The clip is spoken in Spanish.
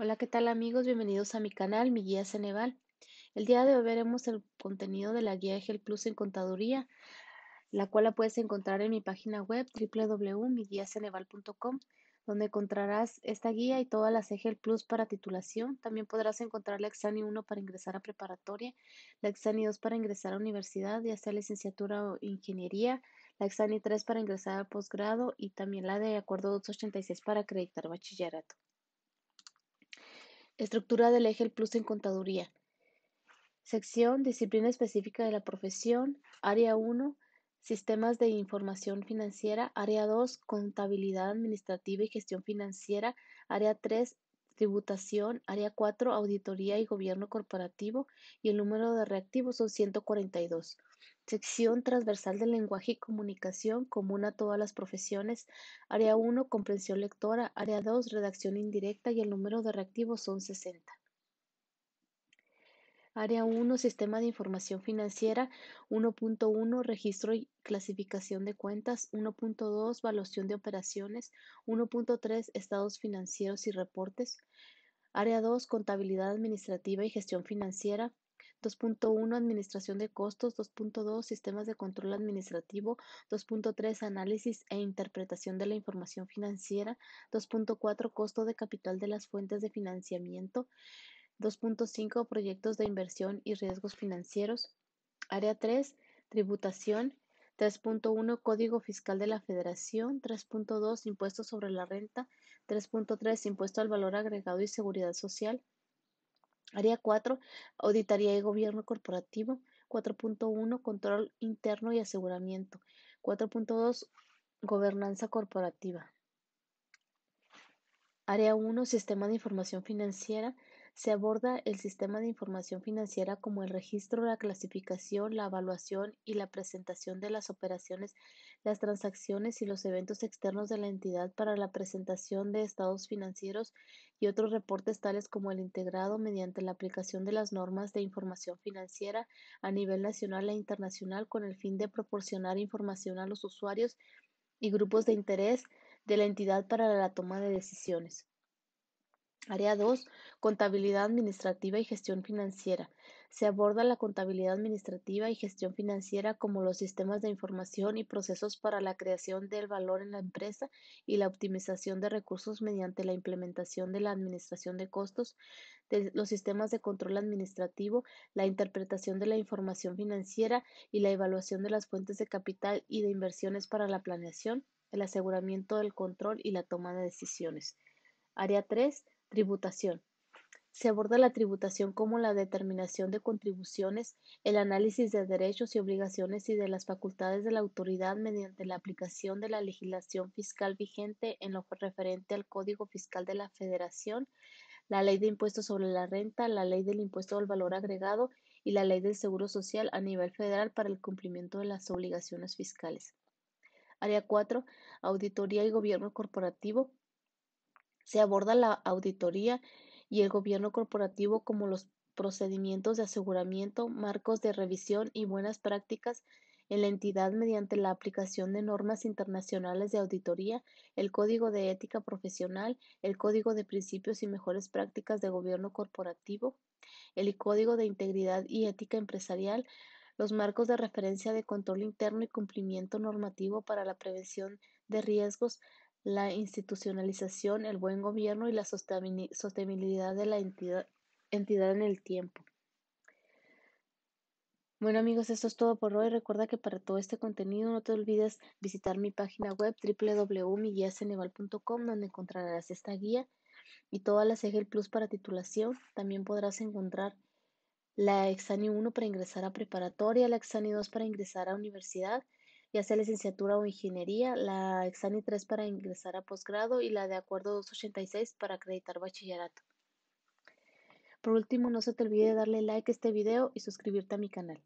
Hola, ¿qué tal amigos? Bienvenidos a mi canal, mi guía Ceneval. El día de hoy veremos el contenido de la guía EGEL Plus en contaduría, la cual la puedes encontrar en mi página web www.miguiaceneval.com, donde encontrarás esta guía y todas las EGEL Plus para titulación. También podrás encontrar la Exani 1 para ingresar a preparatoria, la Exani 2 para ingresar a universidad, ya sea licenciatura o ingeniería, la Exani 3 para ingresar a posgrado y también la de acuerdo 286 para acreditar bachillerato. Estructura del eje Plus en contaduría. Sección, disciplina específica de la profesión. Área 1, sistemas de información financiera. Área 2, contabilidad administrativa y gestión financiera. Área 3, tributación. Área 4, auditoría y gobierno corporativo. Y el número de reactivos son 142. Sección transversal del lenguaje y comunicación común a todas las profesiones. Área 1, comprensión lectora. Área 2, redacción indirecta y el número de reactivos son 60. Área 1, Sistema de Información Financiera. 1.1, Registro y clasificación de cuentas. 1.2, Valuación de operaciones. 1.3, Estados financieros y reportes. Área 2, Contabilidad administrativa y gestión financiera. 2.1 Administración de costos, 2.2 Sistemas de control administrativo, 2.3 Análisis e interpretación de la información financiera, 2.4 Costo de capital de las fuentes de financiamiento, 2.5 Proyectos de inversión y riesgos financieros, Área 3 Tributación, 3.1 Código Fiscal de la Federación, 3.2 Impuestos sobre la renta, 3.3 Impuesto al valor agregado y seguridad social, Área 4, Auditoría y Gobierno Corporativo. 4.1, Control Interno y Aseguramiento. 4.2, Gobernanza Corporativa. Área 1, Sistema de Información Financiera. Se aborda el sistema de información financiera como el registro, la clasificación, la evaluación y la presentación de las operaciones, las transacciones y los eventos externos de la entidad para la presentación de estados financieros y otros reportes tales como el integrado mediante la aplicación de las normas de información financiera a nivel nacional e internacional con el fin de proporcionar información a los usuarios y grupos de interés de la entidad para la toma de decisiones. Área 2. Contabilidad administrativa y gestión financiera. Se aborda la contabilidad administrativa y gestión financiera como los sistemas de información y procesos para la creación del valor en la empresa y la optimización de recursos mediante la implementación de la administración de costos, los sistemas de control administrativo, la interpretación de la información financiera y la evaluación de las fuentes de capital y de inversiones para la planeación, el aseguramiento del control y la toma de decisiones. Área 3 Tributación. Se aborda la tributación como la determinación de contribuciones, el análisis de derechos y obligaciones y de las facultades de la autoridad mediante la aplicación de la legislación fiscal vigente en lo referente al Código Fiscal de la Federación, la Ley de Impuestos sobre la Renta, la Ley del Impuesto al Valor Agregado y la Ley del Seguro Social a nivel federal para el cumplimiento de las obligaciones fiscales. Área 4. Auditoría y Gobierno Corporativo. Se aborda la auditoría y el gobierno corporativo como los procedimientos de aseguramiento, marcos de revisión y buenas prácticas en la entidad mediante la aplicación de normas internacionales de auditoría, el Código de Ética Profesional, el Código de Principios y Mejores Prácticas de Gobierno Corporativo, el Código de Integridad y Ética Empresarial, los marcos de referencia de control interno y cumplimiento normativo para la prevención de riesgos, la institucionalización, el buen gobierno y la sostenibilidad de la entidad, en el tiempo. Bueno amigos, esto es todo por hoy. Recuerda que para todo este contenido no te olvides visitar mi página web www.miguiaceneval.com donde encontrarás esta guía y todas las EGEL Plus para titulación. También podrás encontrar la Exani 1 para ingresar a preparatoria, la Exani 2 para ingresar a universidad ya sea licenciatura o ingeniería, la Exani 3 para ingresar a posgrado y la de acuerdo 286 para acreditar bachillerato. Por último, no se te olvide darle like a este video y suscribirte a mi canal.